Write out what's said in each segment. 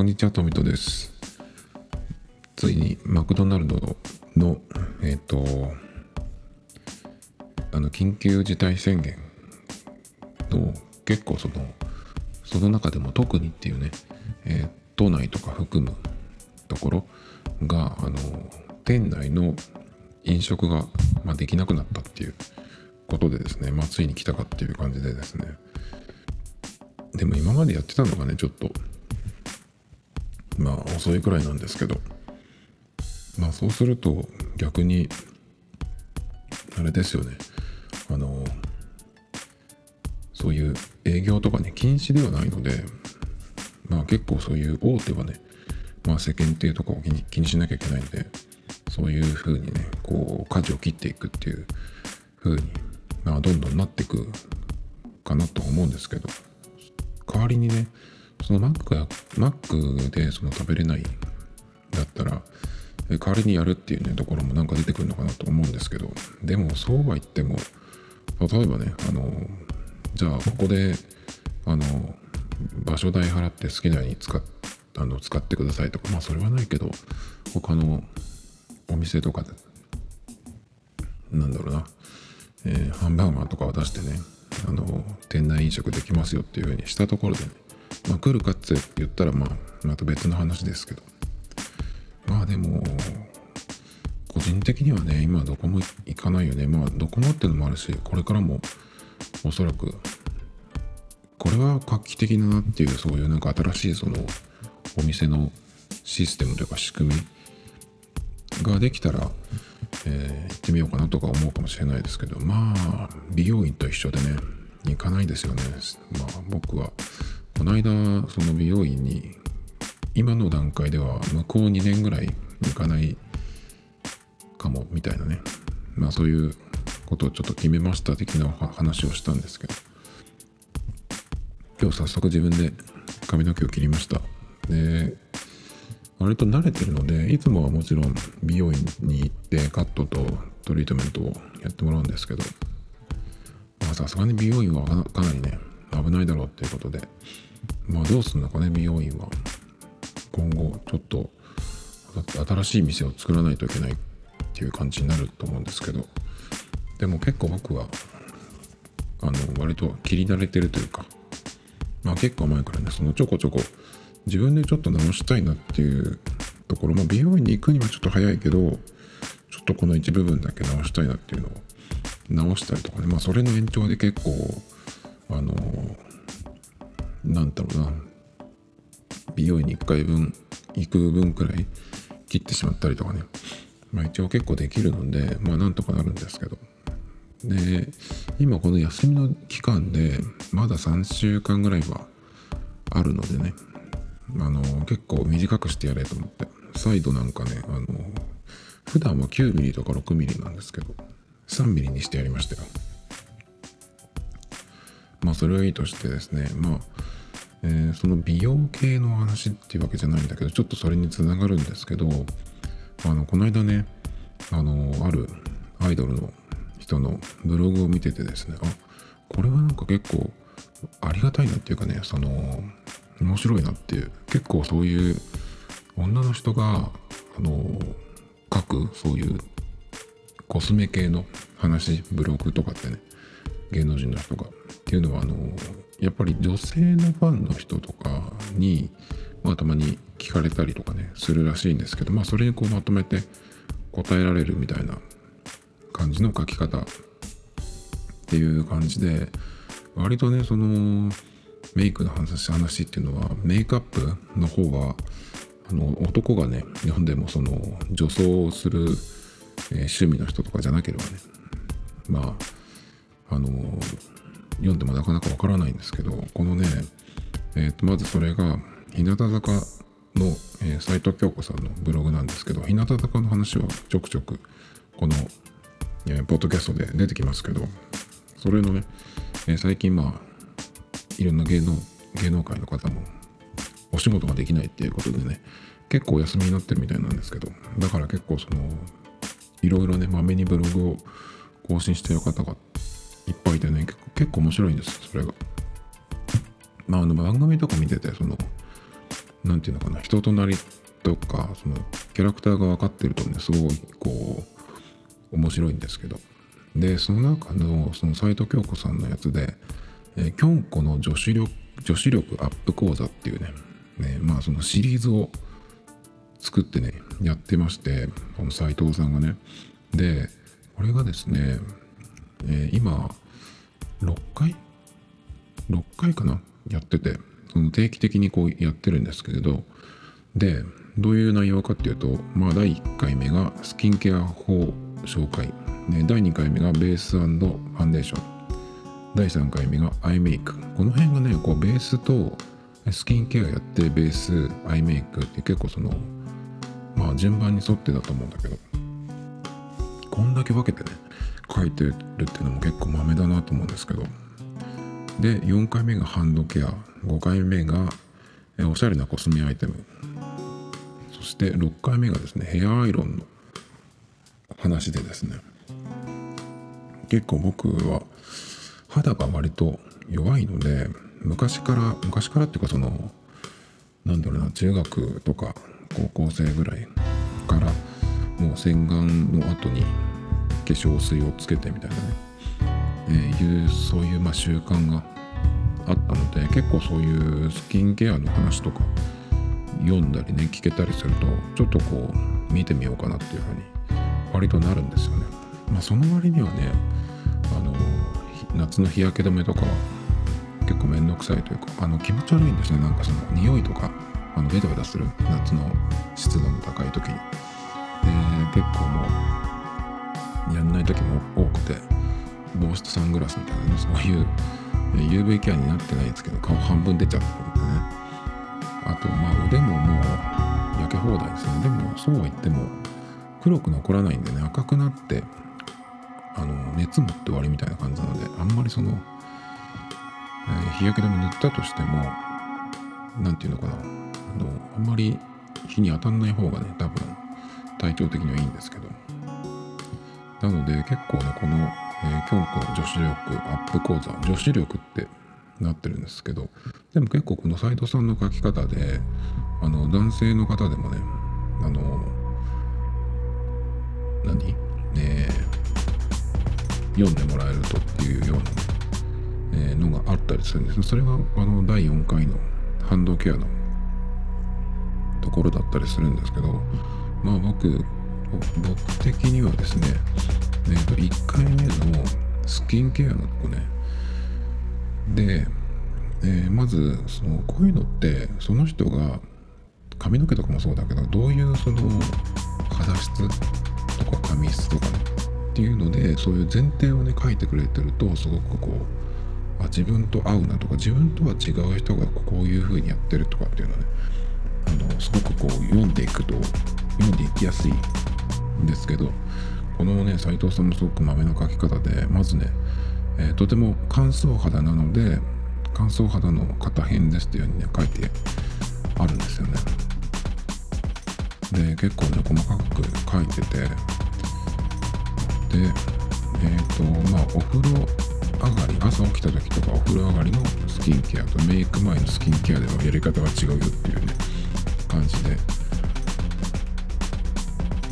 こんにちは、トミトです。ついにマクドナルドの、えっ、と、あの、緊急事態宣言の結構その、その中でも特にっていうね、えー都内とか含むところが、あの、店内の飲食が、まあ、できなくなったっていうことでですね、まあ、ついに来たかっていう感じでですね、でも今までやってたのがね、ちょっと、まあ遅いくらいなんですけど、まあそうすると逆に、あれですよね、あの、そういう営業とかね、禁止ではないので、まあ結構そういう大手はね、まあ世間体とかを気にしなきゃいけないんで、そういう風にね、こう、舵を切っていくっていう風に、まあどんどんなっていくかなと思うんですけど、代わりにね、そのマックが、マックでその食べれないだったら、代わりにやるっていうね、ところもなんか出てくるのかなと思うんですけど、でもそうは言っても、例えばね、あの、じゃあここで、あの、場所代払って好きなように使っあの使ってくださいとか、まあそれはないけど、他のお店とかで、なんだろうな、えーハンバーガーとかを出してね、あの、店内飲食できますよっていうふうにしたところでね、まあ来るかって言ったら、まあ、また別の話ですけど、まあでも、個人的にはね、今どこも行かないよね。まあどこもってのもあるし、これからもおそらく、これは画期的だなっていう、そういうなんか新しいそのお店のシステムというか仕組みができたら、えー行ってみようかなとか思うかもしれないですけど、まあ、美容院と一緒でね、行かないですよね。まあ僕は、この間、その美容院に、今の段階では向こう2年ぐらい行かないかもみたいなね。まあそういうことをちょっと決めました的な話をしたんですけど。今日早速自分で髪の毛を切りました。で割と慣れてるのでいつもはもちろん美容院に行ってカットとトリートメントをやってもらうんですけど。まあさすがに美容院はかなりね危ないだろうっていうことで。まあどうするのかね美容院は。今後ちょっと新しい店を作らないといけないっていう感じになると思うんですけど。でも結構僕はあの割と切り慣れてるというか。まあ結構前からねそのちょこちょこ自分でちょっと直したいなっていうところ。も美容院に行くにはちょっと早いけどちょっとこの一部分だけ直したいなっていうのを直したりとかね。まあそれの延長で結構あのなんだろうな。美容院に1回分行く分くらい切ってしまったりとかね。まあ一応結構できるのでまあなんとかなるんですけど。で今この休みの期間でまだ3週間ぐらいはあるのでね。あの結構短くしてやれと思って。再度なんかねあの普段は9ミリとか6ミリなんですけど3ミリにしてやりましたよ。まあそれはいいとしてですねまあえーその美容系の話っていうわけじゃないんだけどちょっとそれにつながるんですけどあのこの間ねあのあるアイドルの人のブログを見ててですねあこれはなんか結構ありがたいなっていうかねその面白いなっていう結構そういう女の人があの書くそういうコスメ系の話ブログとかってね芸能人の人が。っていうのはあのやっぱり女性のファンの人とかに、まあ、たまに聞かれたりとかねするらしいんですけどまあそれにこうまとめて答えられるみたいな感じの書き方っていう感じで割とねそのメイクの話話っていうのはメイクアップの方があの男がね日本でもその女装をする、えー趣味の人とかじゃなければねまああの読んでもなかなかわからないんですけどこのね、えーとまずそれが日向坂のえー藤京子さんのブログなんですけど日向坂の話はちょくちょくこの、えーポッドキャストで出てきますけどそれのね、えー最近まあいろんな芸能芸能界の方もお仕事ができないっていうことでね結構お休みになってるみたいなんですけどだから結構そのいろいろねまめにブログを更新してる方がいっぱいいてね結構面白いんですそれが。まああの番組とか見ててその何て言うのかな人となりとかそのキャラクターが分かってるとねすごいこう面白いんですけど。でその中のその斎藤京子さんのやつで「えー、キョンコの女子力女子力アップ講座」っていうねねまあそのシリーズを作ってねやってましてこの斎藤さんがね。でこれがですね、えー、今6回？6回かな？やっててその定期的にこうやってるんですけれどでどういう内容かっていうとまあ第1回目がスキンケア法紹介、ね、第2回目がベースファンデーション。第3回目がアイメイク。この辺がねこうベースとスキンケアやってベースアイメイクって結構そのまあ順番に沿ってだと思うんだけど。こんだけ分けてね書いてるってのも結構マメだなと思うんですけど。で4回目がハンドケア5回目がおしゃれなコスメアイテム。そして6回目がですねヘアアイロンの話でですね。結構僕は肌が割と弱いので昔から昔からっていうかそのなんだろうな中学とか高校生ぐらいからもう洗顔の後に粧水をつけてみたいなね、えー、いうそういうまあ習慣があったので結構そういうスキンケアの話とか読んだりね聞けたりするとちょっとこう見てみようかなっていうふうに割となるんですよね。まあ、その割にはねあの夏の日焼け止めとかは結構めんどくさいというかあの気持ち悪いんですねなんかその匂いとかあのベタベタする夏の湿度の高い時に。で結構もうやんない時も多くて帽子とサングラスみたいなそういう UV ケアになってないんですけど顔半分出ちゃってるんでね。あとまあ腕ももう焼け放題ですね。でもそうは言っても黒く残らないんでね赤くなってあの熱持って終わりみたいな感じなのであんまりその、えー、日焼け止め塗ったとしても何て言うのかな。あのあんまり日に当たんない方がね多分体調的にはいいんですけど。なので結構ねこの、えー、京子女子力アップ講座女子力ってなってるんですけどでも結構この斎藤さんの書き方であの男性の方でもねあの何？え、読んでもらえるとっていうような、ねえー、のがあったりするんです。それがあの第4回のハンドケアのところだったりするんですけどまあ僕僕的にはですね、えー、と1回目のスキンケアのとこね。で、えー、まずそのこういうのってその人が髪の毛とかもそうだけどどういうその肌質とか髪質とかねっていうのでそういう前提をね書いてくれてるとすごくこうあ自分と合うなとか自分とは違う人がこういう風にやってるとかっていうのはねあのすごくこう読んでいくと読んでいきやすいですけどこのね斉藤さんのすごくまめな書き方でまずね、えー、とても乾燥肌なので乾燥肌の片辺ですっていうようにね書いてあるんですよね。で結構ね細かく書いててでえっ、ー、とまあお風呂上がり朝起きた時とかお風呂上がりのスキンケアとメイク前のスキンケアではやり方が違うよっていうね感じで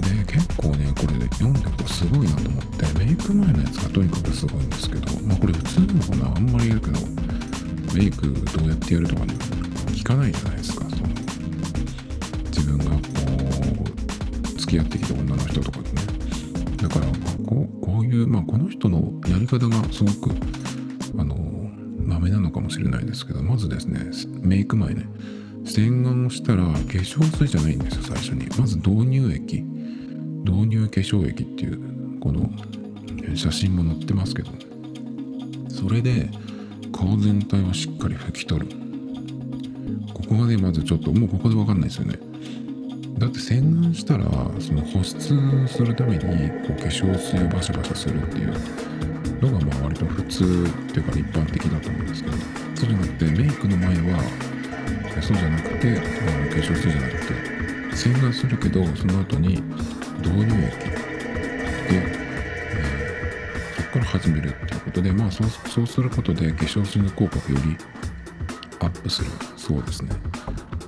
で結構ねこれで読んでるとすごいなと思ってメイク前のやつがとにかくすごいんですけどまあこれ普通なのかなあんまり言うけどメイクどうやってやるとかね聞かないじゃないですかその自分がこう付き合ってきた女の人とかってね。だからこうこういうまあこの人のやり方がすごくあのまめなのかもしれないですけどまずですねメイク前ね洗顔をしたら化粧水じゃないんですよ最初に。まず導入液。導入化粧液っていうこの写真も載ってますけどそれで顔全体をしっかり拭き取る。ここがねまずちょっともうここで分かんないですよね。だって洗顔したらその保湿するためにこう化粧水をバシャバシャするっていうのがまあ割と普通っていうか一般的だと思うんですけどそうじゃなくてメイクの前はそうじゃなくて、まあ、化粧水じゃなくて洗顔するけどその後に導入液で、えー、そこから始めるっていうことでまあそうそうすることで化粧水の効果がよりアップする。そうですね、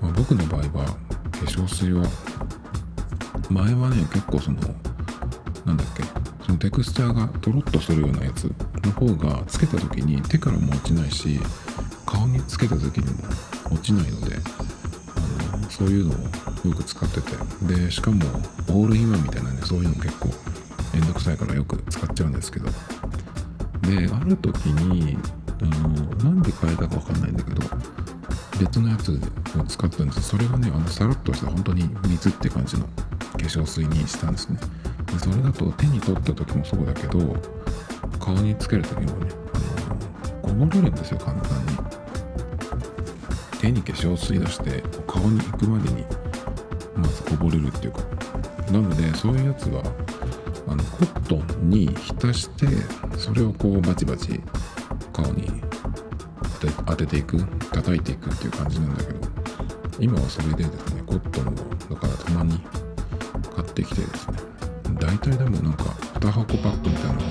まあ、僕の場合は化粧水は前はね結構そのなんだっけそのテクスチャーがとろっとするようなやつの方がつけた時に手からも落ちないし顔につけた時にも落ちないのでそういうのをよく使ってて。でしかもオールインワンみたいなねそういうの結構めんどくさいからよく使っちゃうんですけど。である時にあのなんで変えたかわかんないんだけど別のやつを使ったんです。それがねあのさらっとした本当に水って感じの化粧水にしたんですね。でそれだと手に取った時もそうだけど顔につける時もねあのこぼれるんですよ簡単に。手に化粧水出して顔に行くまでにまずこぼれるっていうか。なのでそういうやつはあのコットンに浸してそれをこうバチバチ顔に当てていく叩いていくっていう感じなんだけど今はそれでですねコットンをだからたまに買ってきてですね大体でもなんか2箱パックみたいなのが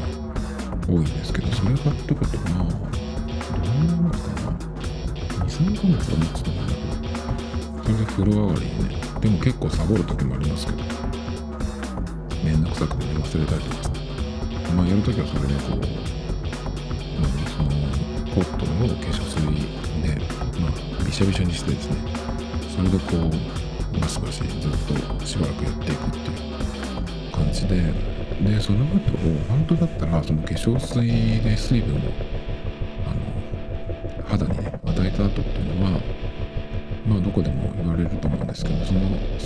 多いんですけどそれ買ってくとまあどうなりますかな23ヶ月は持つと思うんだけどそれで風呂上がりにねでも結構サボる時もありますけどめんどくさくて忘れたりとかさまあやるときはそれでこう、うん、そのコットンの化粧水でまあびしゃびしゃにしてですねそれでこうバシバシずっとしばらくやっていくっていう感じででその後本当だったらその化粧水で水分を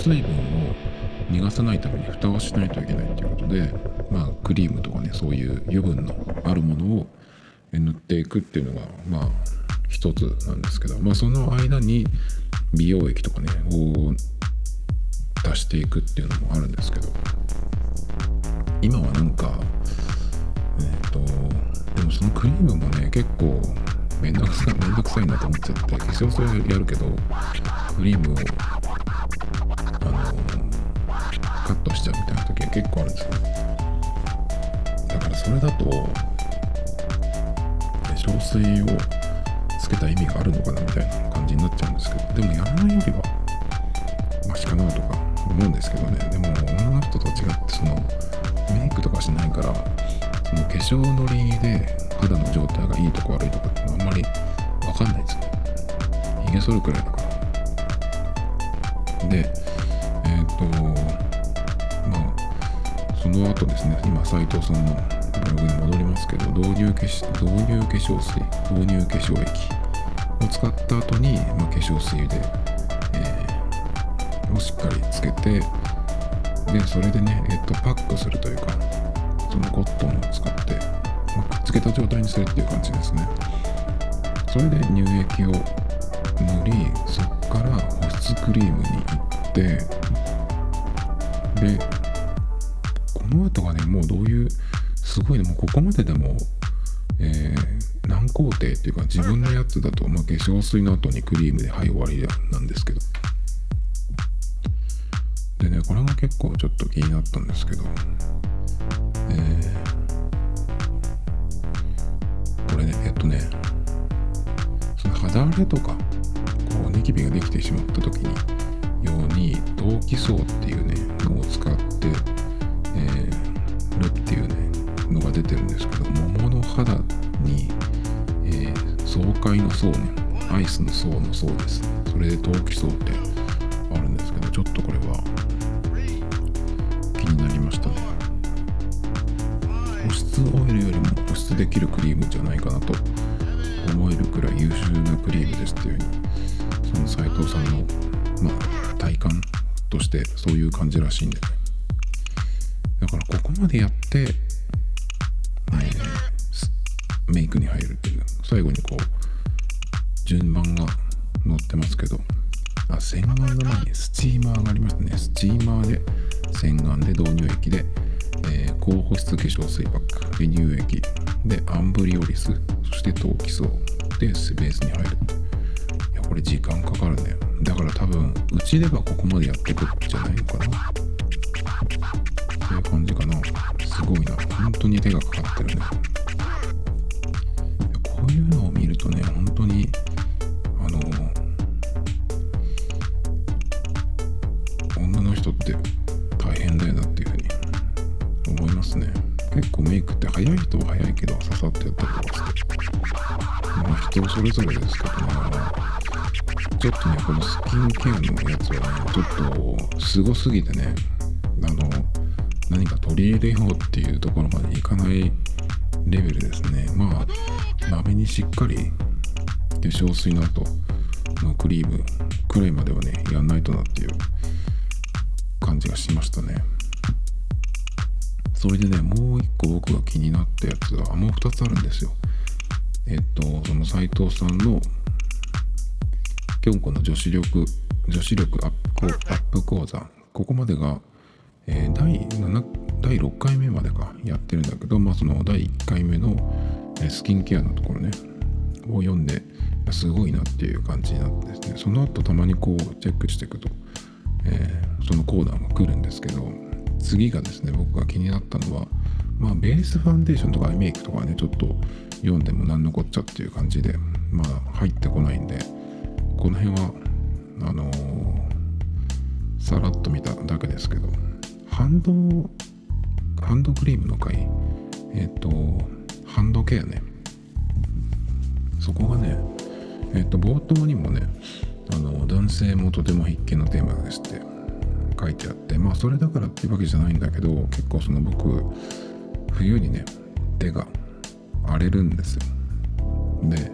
水分を逃がさないために蓋をしないといけないということでまあクリームとかねそういう油分のあるものを塗っていくっていうのがまあ一つなんですけどまあその間に美容液とかねを出していくっていうのもあるんですけど今はなんかえっ、とでもそのクリームもね結構めんどくさいめんどくさいなと思っちゃって化粧水やるけどクリームをあのカットしちゃうみたいな時は結構あるんですよ。だからそれだと化粧水をつけた意味があるのかなみたいな感じになっちゃうんですけどでもやらないよりはマシかなとか思うんですけどね。でも女の人と違ってそのメイクとかしないからその化粧のりで肌の状態がいいとか悪いとかってあんまり分かんないですよ髭剃るくらいだから。でえっ、とまあその後ですね今斉藤さんのブログに戻りますけど導入化導入化粧水導入化粧液を使った後に、まあ、化粧水で、えー、をしっかりつけてでそれでね、えっと、パックするというかそのコットンを使って、まあ、くっつけた状態にするっていう感じですね。それで乳液を塗りそっから保湿クリームに行ってでこの後がねもうどういうすごいねもうここまででもえー、何工程っていうか自分のやつだと、まあ、化粧水の後にクリームではい終わりなんですけど。でねこれが結構ちょっと気になったんですけど。えー、これねえっとねその肌荒れとかこうニキビができてしまった時にように陶器層っていうねのを使って、えー、るっていうねのが出てるんですけど桃の肌に、えー、爽快の層ねアイスの層の層です。ねそれで陶器層ってあるんですけどちょっとこれは気になりましたね。保湿オイルよりも保湿できるクリームじゃないかなと思えるくらい優秀なクリームですっていうふうにその斉藤さんの、まあ、体感としてそういう感じらしいんでねだからここまでやってメイクに入るっていう最後にこう順番が載ってますけどあ洗顔の前にスチーマーがありましたね。スチーマーで洗顔で導入液で、えー、高保湿化粧水パック離乳液でアンブリオリスそして陶器層でベースに入る。いやこれ時間かかるね。だから多分うちではここまでやってくんじゃないのかな。っていう感じかな。すごいな。本当に手がかかってるね。こういうのを見るとね本当にあの女の人って大変だよなっていうふうに思いますね。結構メイクって早い人は早いけど刺さってやったりとかして。まあ人それぞれですけどね。ちょっとねこのスキンケアのやつはねちょっとすごすぎてねあの何か取り入れようっていうところまでいかないレベルですね。まあ鍋にしっかり化粧水の後のクリームくらいまではねやんないとなっていう感じがしましたね。それでねもう一個僕が気になったやつはもう2つあるんですよ。えっとその斉藤さんのきょんこの女子力女子力アップアップ講座。ここまでが、えー、第7第6回目までかやってるんだけどまあその第1回目の、スキンケアのところねを読んですごいなっていう感じになってですねその後たまにこうチェックしていくと、えー、そのコーナーが来るんですけど次がですね僕が気になったのはまあベースファンデーションとかアイメイクとかねちょっと読んでも何のこっちゃっていう感じでまあ入ってこないんでこの辺はあのー、さらっと見ただけですけどハンドハンドクリームの回えっ、ー、とハンドケアね。そこがねえっと、冒頭にもねあの男性もとても必見のテーマですって書いてあってまあそれだからっていうわけじゃないんだけど結構その僕冬にね手が荒れるんですよ。で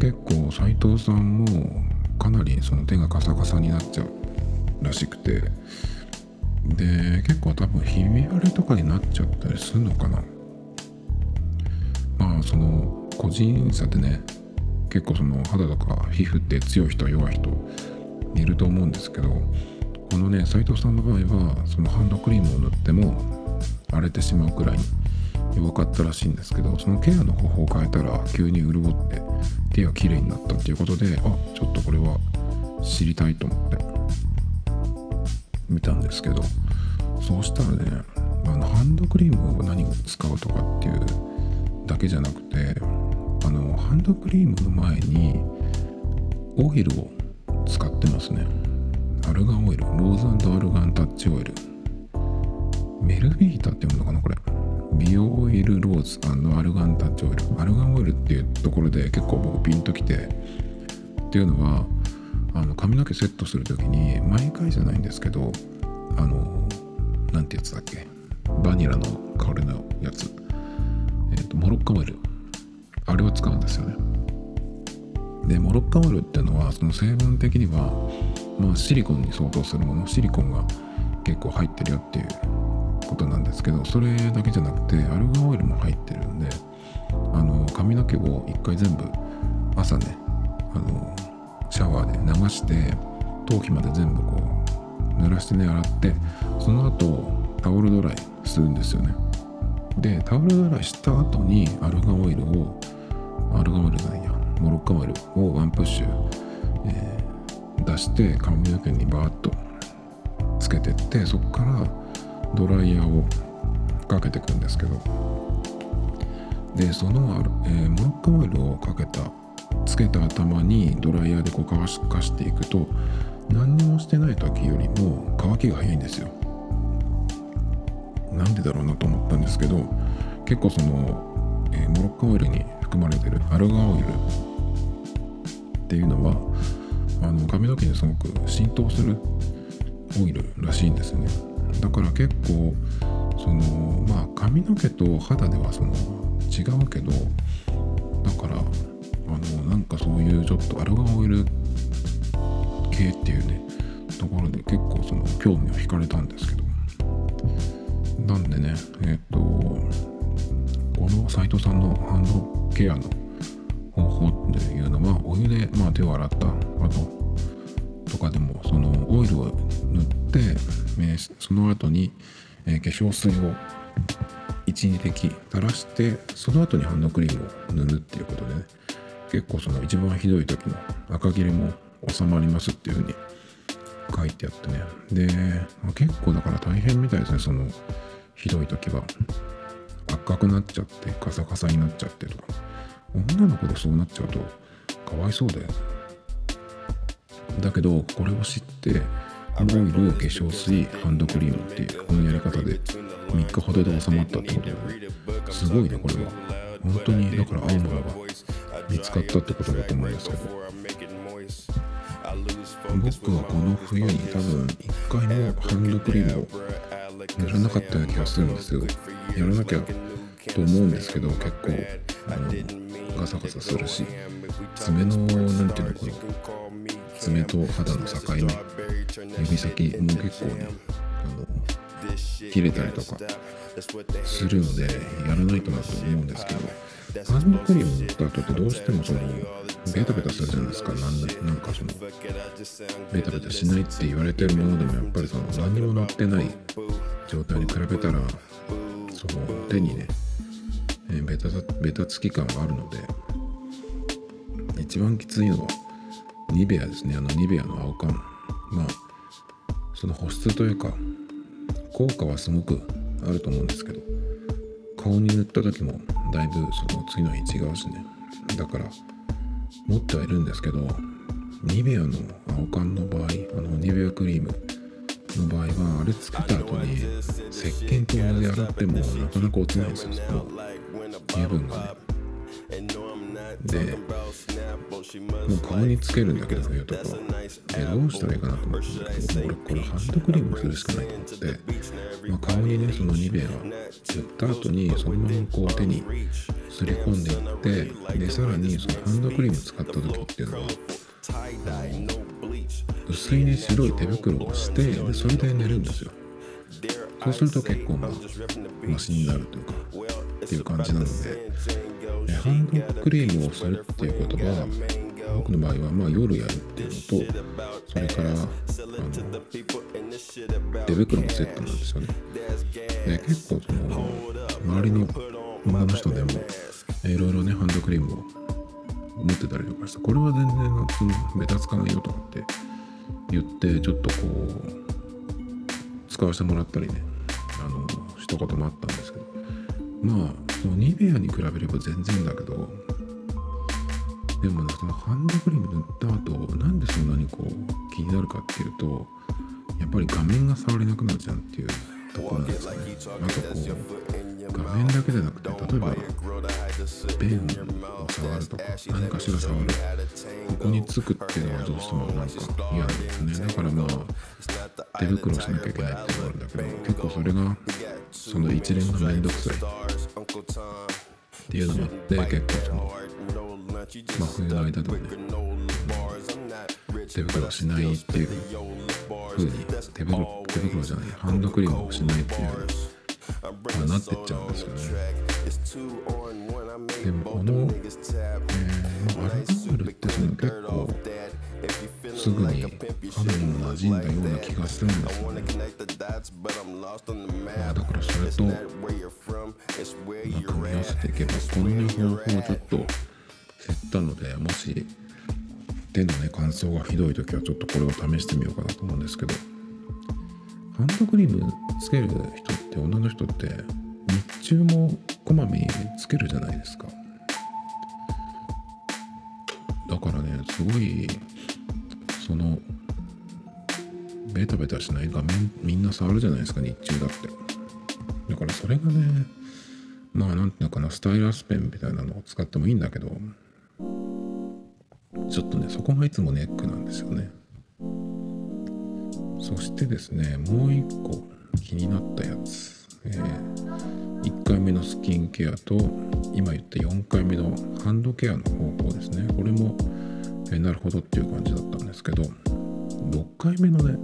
結構斎藤さんもかなりその手がカサカサになっちゃうらしくてで結構多分ひび割れとかになっちゃったりするのかな。まあその個人差でね結構その肌とか皮膚って強い人弱い人いると思うんですけどこのね斉藤さんの場合はそのハンドクリームを塗っても荒れてしまうくらいに弱かったらしいんですけどそのケアの方法を変えたら急に潤って手が綺麗になったっていうことであちょっとこれは知りたいと思って見たんですけどそうしたらねあのハンドクリームを何に使うとかっていうだけじゃなくてあのハンドクリームの前にオイルを使ってますね。アルガンオイルローズアルガンタッチオイル。メルビータって読むのかなこれ。美容オイルローズアルガンタッチオイルアルガンオイルっていうところで結構僕ピンときてっていうのはあの髪の毛セットする時に毎回じゃないんですけどあの何てやつだっけ？バニラの香りのやつ。えっ、ー、とモロッカオイル。あれを使うんですよね。でモロッカオイルっていうのはその成分的には、まあ、シリコンに相当するもの。シリコンが結構入ってるよっていうことなんですけどそれだけじゃなくてアルガンオイルも入ってるんであの髪の毛を一回全部朝ねあのシャワーで流して頭皮まで全部こう濡らしてね洗ってその後タオルドライするんですよね。でタオルドライした後にアルガンオイルをアルガンオイルなんやモロッカオイルをワンプッシュ、えー、出して髪の毛にバーッとつけてってそこからドライヤーをかけていくんですけど。でその、えー、モロッカオイルをかけたつけた頭にドライヤーでこう乾かしていくと何にもしてない時よりも乾きが早いんですよ。なんでだろうなと思ったんですけど結構その、えー、モロッカオイルに含まれてるアルガオイルっていうのはあの髪の毛にすごく浸透するオイルらしいんですね。だから結構そのまあ髪の毛と肌ではその違うけどだからあのなんかそういうちょっとアルガンオイル系っていうねところで結構その興味を惹かれたんですけど。なんでねえっ、とこの斎藤さんのハンドケアの方法っていうのはお湯で、まあ、手を洗った後とかでもそのオイルを塗って、えー、その後に、えー、化粧水を12滴垂らしてその後にハンドクリームを塗るっていうことでね結構その一番ひどい時の赤切れも収まりますっていうふうに書いてあってね。で、まあ、結構だから大変みたいですねそのひどい時は。赤くなっちゃってカサカサになっちゃってとか。女の子でそうなっちゃうとかわいそうだよだけどこれを知ってオイル化粧水ハンドクリームっていうこのやり方で3日ほどで収まったってことですごいねこれは本当にだから合うものが見つかったってことだと思うんですけど僕はこの冬に多分一回もハンドクリームをやらなかったような気がするんですよやらなきゃと思うんですけど結構あのガサガサするし爪の何ていうのこの爪と肌の境目指先も結構ねあの切れたりとかするのでやらないとなと思うんですけどハンドクリーム塗った後ってどうしてもそのベタベタするじゃないですか。なんなんかそのベタベタしないって言われてるものでもやっぱりその何にも乗ってない状態に比べたらその手にねベタベタつき感があるので一番きついのはニベアですね。あのニベアの青缶。まあその保湿というか効果はすごくあると思うんですけど顔に塗った時もだいぶその次の日違うしね。だから持ってはいるんですけどニベアの青缶の場合あのニベアクリームの場合はあれつけた後に石鹸と水で洗ってもなかなか落ちないんですよ。その油分がね。でもう顔につけるんだけど冬とかえどうしたらいいかなと思ったんだけど俺これハンドクリームするしかないと思って、まあ、顔にねそのニベア塗った後にそのままこう手にすり込んでいってでさらにそのハンドクリーム使った時っていうのは薄いね白い手袋をしてでそれで寝るんですよ。そうすると結構まあマシになるというかっていう感じなのでハンドクリームをするっていうことは僕の場合はま夜やるっていうのとそれからあの手袋もセットなんですよね。で結構その周りの女の人でもいろいろねハンドクリームを持ってたりとかしてこれは全然そのベタつかないよとかって言ってちょっとこう使わせてもらったりねあの一言もあったんですけど。まあニベアに比べれば全然だけどでもねそのハンドクリーム塗った後なんでそんなにこう気になるかっていうとやっぱり画面が触れなくなるじゃんっていうところなんですよね。あとこう画面だけじゃなくて例えばペンを触るとか何かしら触る。ここにつくっていうのはどうしてもなんか嫌なんですね。だからまあ手袋しなきゃいけないっていうのがあるんだけど結構それがその一連がめんどくさい。っていうのもあって結構そのまあ冬の間でもね手袋しないっていう風に手袋手袋じゃないハンドクリームをしないっていう、なってっちゃうんですよね。でもこの、えー、アルコールってその結構すぐに肌にも馴染んだような気がするんですよね、まあ、だからそれと、まあ、組み合わせていけばこのね方法をちょっと減ったのでもし手のね乾燥がひどい時はちょっとこれを試してみようかなと思うんですけどハンドクリームつける人って女の人って日中もこまめにつけるじゃないですか。だからねすごいそのベタベタしない画面みんな触るじゃないですか日中だって。だからそれがねまあなんていうのかなスタイラスペンみたいなのを使ってもいいんだけどちょっとねそこがいつもネックなんですよね。そしてですねもう一個気になったやつ、えー、1回目のスキンケアと今言った4回目のハンドケアの方法ですね。これも、えー、なるほどっていう感じだったんですけど6回目のね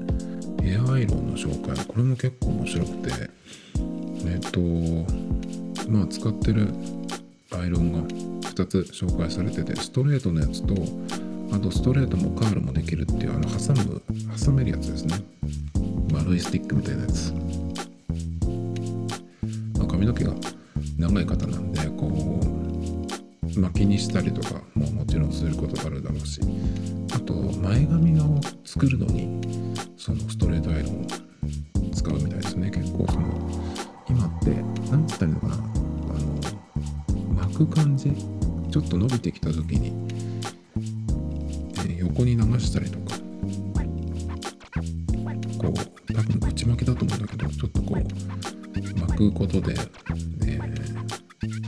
ヘアアイロンの紹介これも結構面白くてえっ、ー、とまあ使ってるアイロンが2つ紹介されててストレートのやつとあとストレートもカールもできるっていうあの挟む挟めるやつですね。丸いスティックみたいなやつ、ま、髪の毛が長い方なんでこう巻きにしたりとかももちろんすることがあるだろうし。あと前髪を作るのにそのストレートアイロンを使うみたいですね。結構その今って何つったらいいのかな。あの巻く感じちょっと伸びてきた時に横に流したりとか。こう多分内巻きだと思うんだけどちょっとこう巻くことで、えー、ていう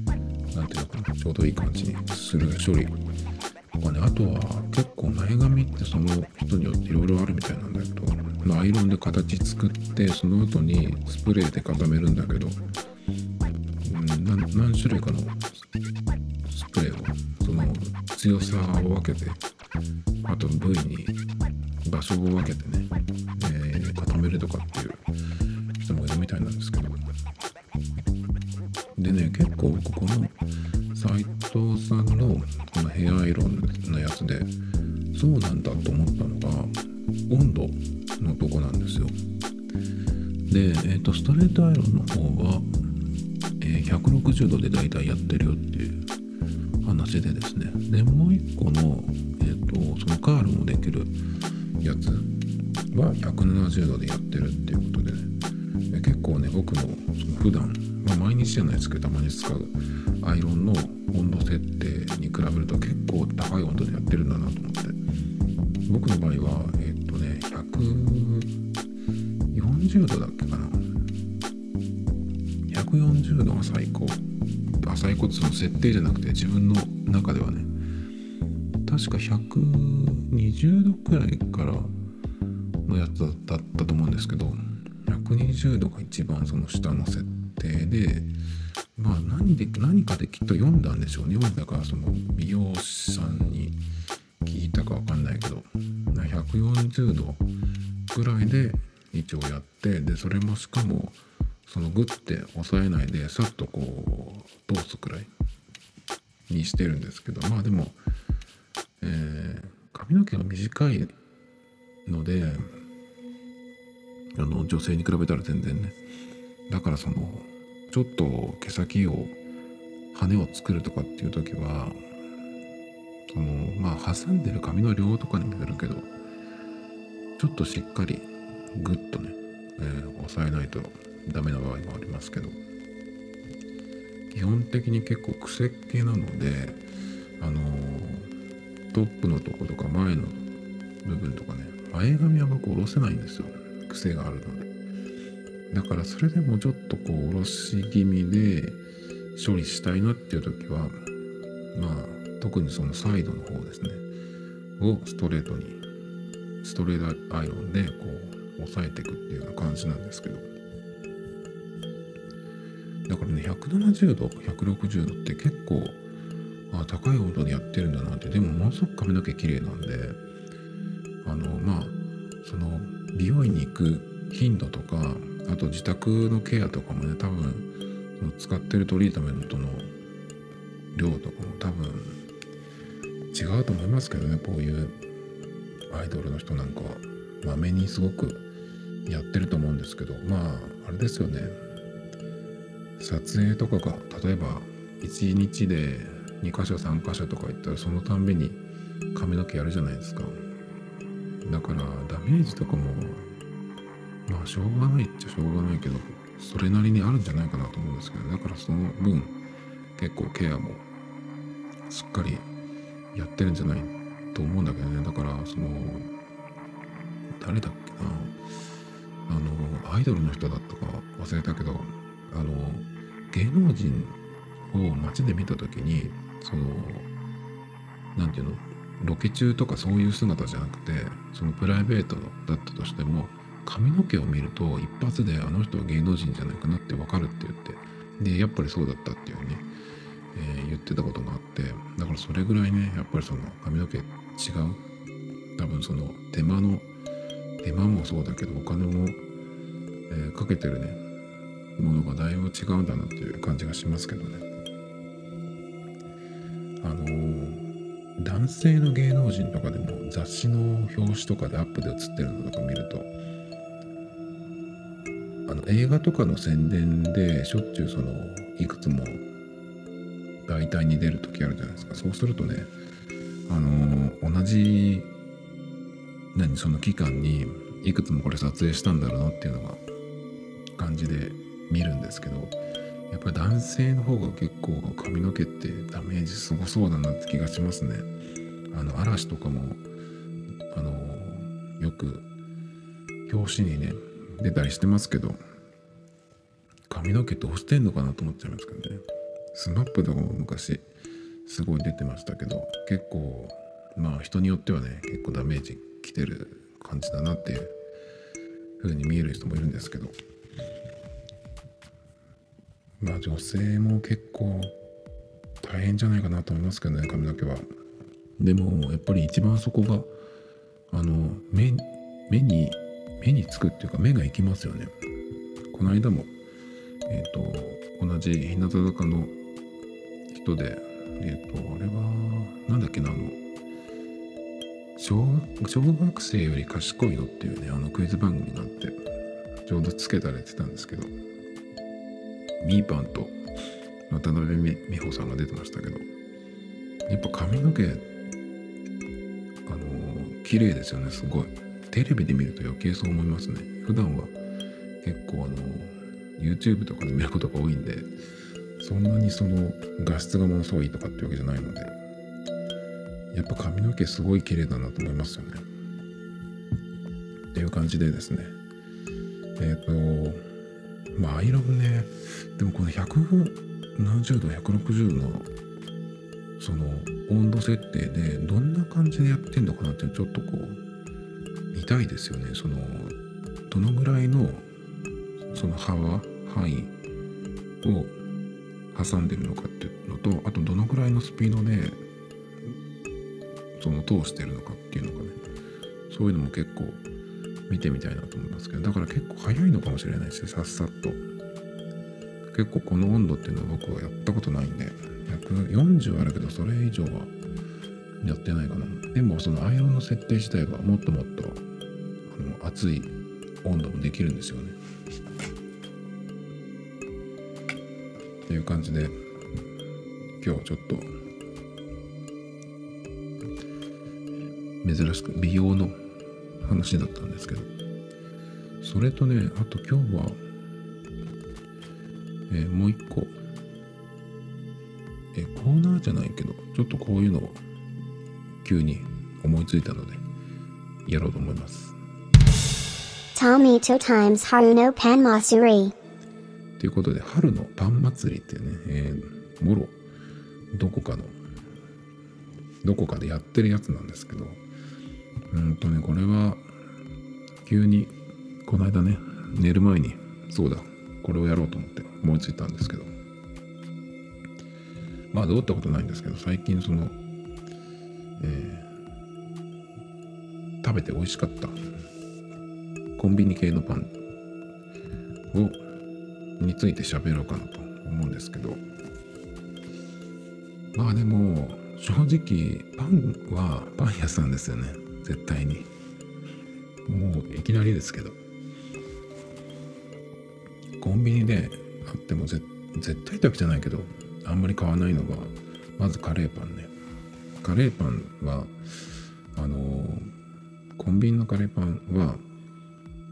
のかなちょうどいい感じにする処理とかね。あとは結構前髪ってその人によっていろいろあるみたいなんだけどアイロンで形作ってその後にスプレーで固めるんだけど、うん、何種類かのスプレーをその強さを分けてあと部位に場所を分けてね、えー、固めるとかっていう人もいるみたいなんですけど。でね結構ここの斎藤さんのこのヘアアイロンのやつでそうなんだと思ったのが温度のとこなんですよ。で、えーと、ストレートアイロンの方は、えー、160度で大体やってるよっていう話でですね。でもう一個の、えーと、そのカールもできるやつは170度でやってるっていうことでね結構ね僕のその普段まあ、毎日じゃないですけどたまに使うアイロンの温度設定に比べると結構高い温度でやってるんだなと思って。僕の場合はえっ、とね140度だっけかな。140度が最高。あ最高ってその設定じゃなくて自分の中ではね確か120度くらいからのやつだったと思うんですけど120度が一番その下の設定でまあ何で何かできっと読んだんでしょうね。読んだからその美容師さんに聞いたか分かんないけど140度ぐらいで一応やってでそれもしかもそのグッて押さえないでさっとこう通すくらいにしてるんですけどまあでも、えー、髪の毛が短いのであの女性に比べたら全然ね。だからそのちょっと毛先を羽を作るとかっていう時はそのまあ挟んでる髪の量とかにもよるけどちょっとしっかりグッとね、えー、押さえないとダメな場合もありますけど。基本的に結構癖っ気なのであのー、トップのとことか前の部分とかね前髪は僕下ろせないんですよ。癖があるので。だからそれでもちょっとこうおろし気味で処理したいなっていう時はまあ特にそのサイドの方ですね。をストレートにストレートアイロンでこう押さえていくっていうような感じなんですけど。だからね170度160度って結構あ高い温度でやってるんだなって。でもものすごく髪の毛綺麗なんで。あのまあその美容院に行く頻度とかあと自宅のケアとかもね多分その使ってるトリートメントの量とかも多分違うと思いますけどね。こういうアイドルの人なんかは。まめにすごくやってると思うんですけど。まああれですよね。撮影とかが例えば1日で2箇所3箇所とか行ったらそのたんびに髪の毛やるじゃないですか。だからダメージとかもまあしょうがないっちゃしょうがないけどそれなりにあるんじゃないかなと思うんですけどだからその分結構ケアもしっかりやってるんじゃないと思うんだけどね。だからその誰だっけな。あのアイドルの人だったか忘れたけどあの芸能人を街で見た時にその何て言うの？ロケ中とかそういう姿じゃなくてそのプライベートだったとしても髪の毛を見ると一発であの人は芸能人じゃないかなってわかるって言ってでやっぱりそうだったっていうね、えー、言ってたことがあってだからそれぐらいねやっぱりその髪の毛違う。多分その手間の手間もそうだけどお金も、えー、かけてるねものがだいぶ違うんだなっていう感じがしますけどね。あのー、男性の芸能人とかでも雑誌の表紙とかでアップで写ってるのとか見るとあの映画とかの宣伝でしょっちゅうそのいくつも媒体に出る時あるじゃないですか。そうするとねあの同じ何その期間にいくつもこれ撮影したんだろうなっていうのが感じで見るんですけどやっぱ男性の方が結構髪の毛ってダメージすごそうだなって気がしますね。あの嵐とかもあのよく表紙にね出たりしてますけど髪の毛どうしてんのかなと思っちゃいますけどね。スマップとかも昔すごい出てましたけど結構まあ人によってはね結構ダメージきてる感じだなっていう風に見える人もいるんですけど。まあ女性も結構大変じゃないかなと思いますけどね髪の毛は。でもやっぱり一番そこがあの目目に目につくっていうか目が行きますよね。この間もえっ、ー、と同じ日向坂の人でえっ、ー、とあれはなんだっけなあの小小学生より賢いのっていうねあのクイズ番組があってちょうどつけたらやってたんですけど。ミーパンと渡辺美穂さんが出てましたけどやっぱ髪の毛あの綺麗ですよね。すごい。テレビで見ると余計そう思いますね。普段は結構あの YouTube とかで見ることが多いんでそんなにその画質がものすごいいいとかってわけじゃないのでやっぱ髪の毛すごい綺麗だなと思いますよね。っていう感じでですね。えっ、ー、とまあアイロンね。でもこの170度160のその温度設定でどんな感じでやってんのかなってちょっとこう見たいですよね。そのどのぐらいのその幅範囲を挟んでるのかっていうのとあとどのぐらいのスピードでその通してるのかっていうのがね。そういうのも結構見てみたいなと思いますけどだから結構早いのかもしれないですねさっさっと。結構この温度っていうのは僕はやったことないんで140あるけどそれ以上はやってないかな。でもそのアイロンの設定自体はもっともっとあの熱い温度もできるんですよね。っていう感じで今日はちょっと珍しく美容の話だったんですけど。それとねあと今日は、えー、もう一個。えコーナーじゃないけどちょっとこういうのを急に思いついたのでやろうと思います。Times ということで春のパン祭りっていうね、えー、もろどこかのどこかでやってるやつなんですけどうんとねこれは急にこの間ね寝る前にそうだこれをやろうと思って思いついたんですけど。まあどうったことないんですけど最近その、えー、食べて美味しかったコンビニ系のパンをについて喋ろうかなと思うんですけど。まあでも正直パンはパン屋さんですよね。絶対に。もういきなりですけど。コンビニであっても絶対ってわけじゃないけどあんまり買わないのがまずカレーパンね。カレーパンはあのコンビニのカレーパンは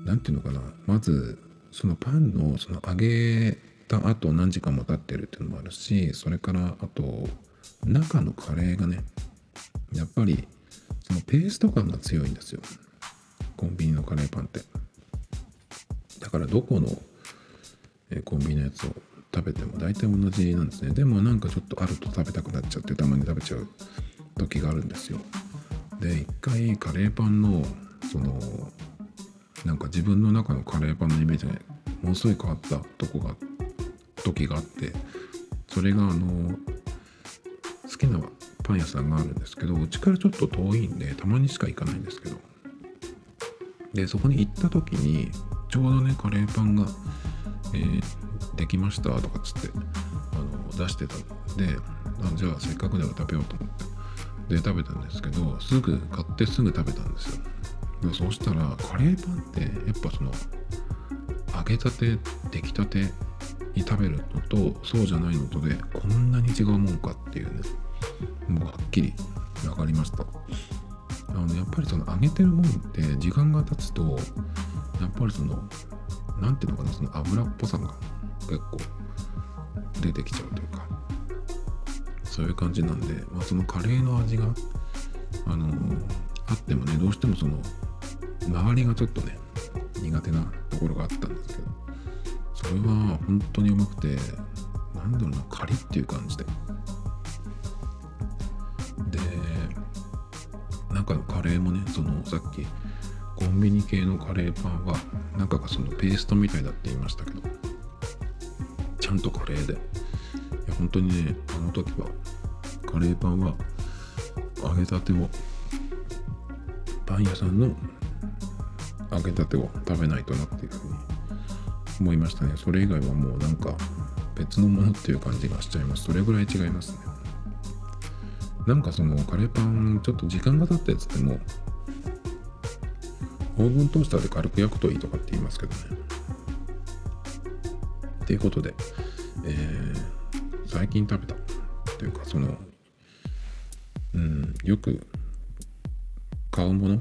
何ていうのかな。まずそのパンのその揚げた後何時間も経ってるっていうのもあるしそれからあと中のカレーがねやっぱりそのペースト感が強いんですよ。コンビニのカレーパンって。だからどこのコンビニのやつを食べても大体同じなんですね。でもなんかちょっとあると食べたくなっちゃってたまに食べちゃう時があるんですよ。で一回カレーパンのそのなんか自分の中のカレーパンのイメージがものすごい変わったとこが時があってそれがあの好きなパン屋さんがあるんですけどうちからちょっと遠いんでたまにしか行かないんですけど。でそこに行った時にちょうどねカレーパンが、えー、できましたとかっつってあの出してた。んであじゃあせっかくなら食べようと思って。で食べたんですけどすぐ買ってすぐ食べたんですよ。でそうしたらカレーパンってやっぱその揚げたて出来たてに食べるのとそうじゃないのとでこんなに違うもんかっていうね。もうはっきり分かりました。あのやっぱりその揚げてるもんって時間が経つとやっぱりその何ていうのかなその油っぽさが結構出てきちゃうというかそういう感じなんで、まあ、そのカレーの味があのあってもねどうしてもその周りがちょっとね苦手なところがあったんですけどそれは本当にうまくてなんだろうなカリっていう感じで。中のカレーもねそのさっきコンビニ系のカレーパンは中がそのペーストみたいだって言いましたけどちゃんとカレーで。いや本当にねあの時はカレーパンは揚げたてをパン屋さんの揚げたてを食べないとなっていうふうに思いましたね。それ以外はもうなんか別のものっていう感じがしちゃいます。それぐらい違いますね。なんかそのカレーパンちょっと時間が経ったやつでもオーブントースターで軽く焼くといいとかって言いますけどね。っていうことで、えー、最近食べたというかそのうんよく買うもの、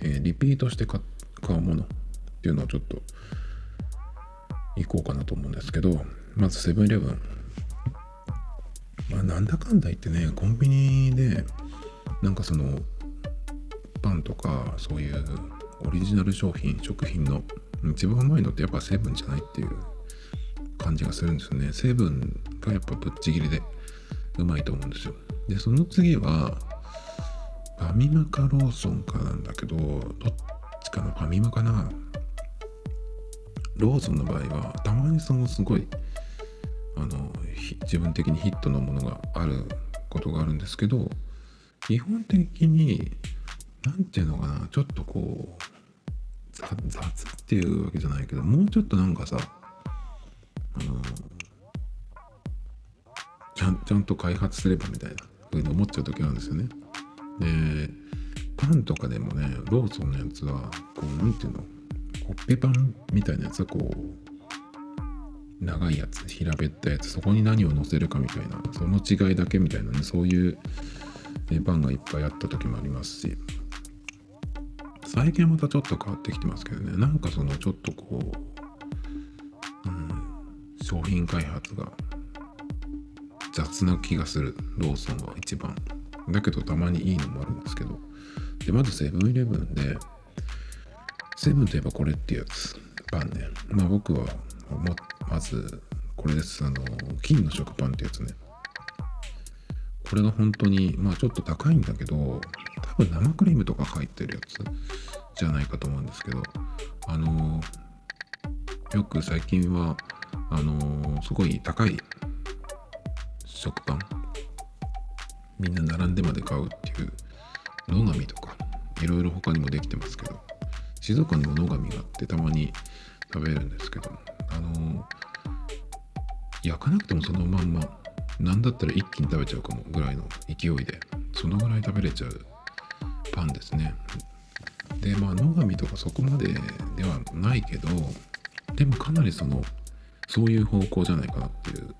えー、リピートして買うものっていうのをちょっと行こうかなと思うんですけどまずセブンイレブン。まあなんだかんだ言ってねコンビニでなんかそのパンとかそういうオリジナル商品食品の一番うまいのってやっぱセブンじゃないっていう感じがするんですよね。成分がやっぱぶっちぎりでうまいと思うんですよ。でその次はファミマかローソンかなんだけどどっちかなファミマかな。ローソンの場合はたまにそのすごいあの自分的にヒットのものがあることがあるんですけど基本的に何て言うのかなちょっとこう雑っていうわけじゃないけどもうちょっとなんかさあのちゃんちゃんと開発すればみたいなふうに思っちゃう時なんですよね。でパンとかでもねローソンのやつはこう何て言うのコッペパンみたいなやつはこう長いやつ平べったやつそこに何を乗せるかみたいなその違いだけみたいなねそういうパンがいっぱいあった時もありますし。最近またちょっと変わってきてますけどねなんかそのちょっとこう、うん、商品開発が雑な気がするローソンは一番。だけどたまにいいのもあるんですけど。でまずセブンイレブンでセブンといえばこれってやつパンね。まあ僕はままずこれです。あの金の食パンってやつね。これが本当にまあちょっと高いんだけど多分生クリームとか入ってるやつじゃないかと思うんですけどあのよく最近はあのすごい高い食パンみんな並んでまで買うっていう野上とかいろいろ他にもできてますけど静岡にも野上があってたまに食べるんですけど。あの焼かなくてもそのまんま何だったら一気に食べちゃうかもぐらいの勢いでそのぐらい食べれちゃうパンですね。でまあ野上とかそこまでではないけどでもかなりそのそういう方向じゃないかなっていう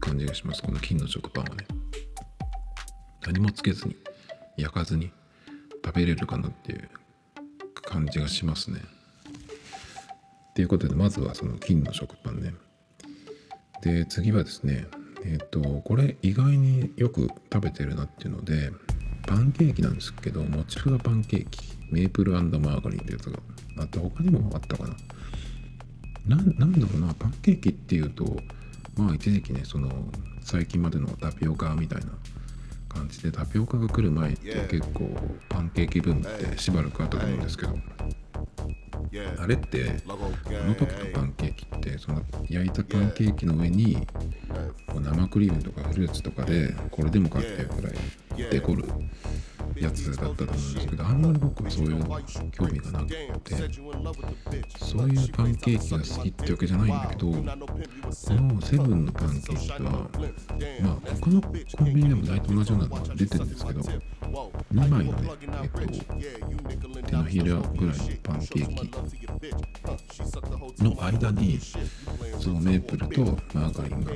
感じがします。この金の食パンはね。何もつけずに焼かずに食べれるかなっていう感じがしますね。っていうことでまずはその金の食パンね。で次はですねえっ、ー、とこれ意外によく食べてるなっていうのでパンケーキなんですけどもちふわパンケーキメープルマーガリンってやつがあって他にもあったかな。なんだろうなパンケーキっていうとまあ一時期ねその最近までのタピオカみたいな感じでタピオカが来る前って結構パンケーキブームってしばらくあったと思うんですけど。あれってあの時のパンケーキってその焼いたパンケーキの上に生クリームとかフルーツとかでこれでもかっていうくらいデコるやつだったと思うんですけどあんまり僕はそういうの興味がなくてそういうパンケーキが好きってわけじゃないんだけどこのセブンのパンケーキはまあ他のコンビニでも大体同じようなのが出てるんですけど2枚のねえっと手のひらぐらいのパンケーキの間にそのメープルとマーガリンが